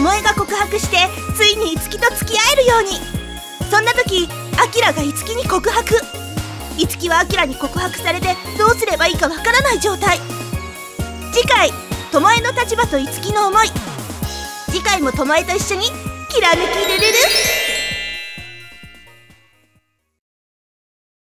巴が告白してついに樹と付き合えるように。そんな時アが樹に告白。樹はアに告白されてどうすればいいかわからない状態。次回巴の立場と樹の思い。次回も巴と一緒にきらめきれれる。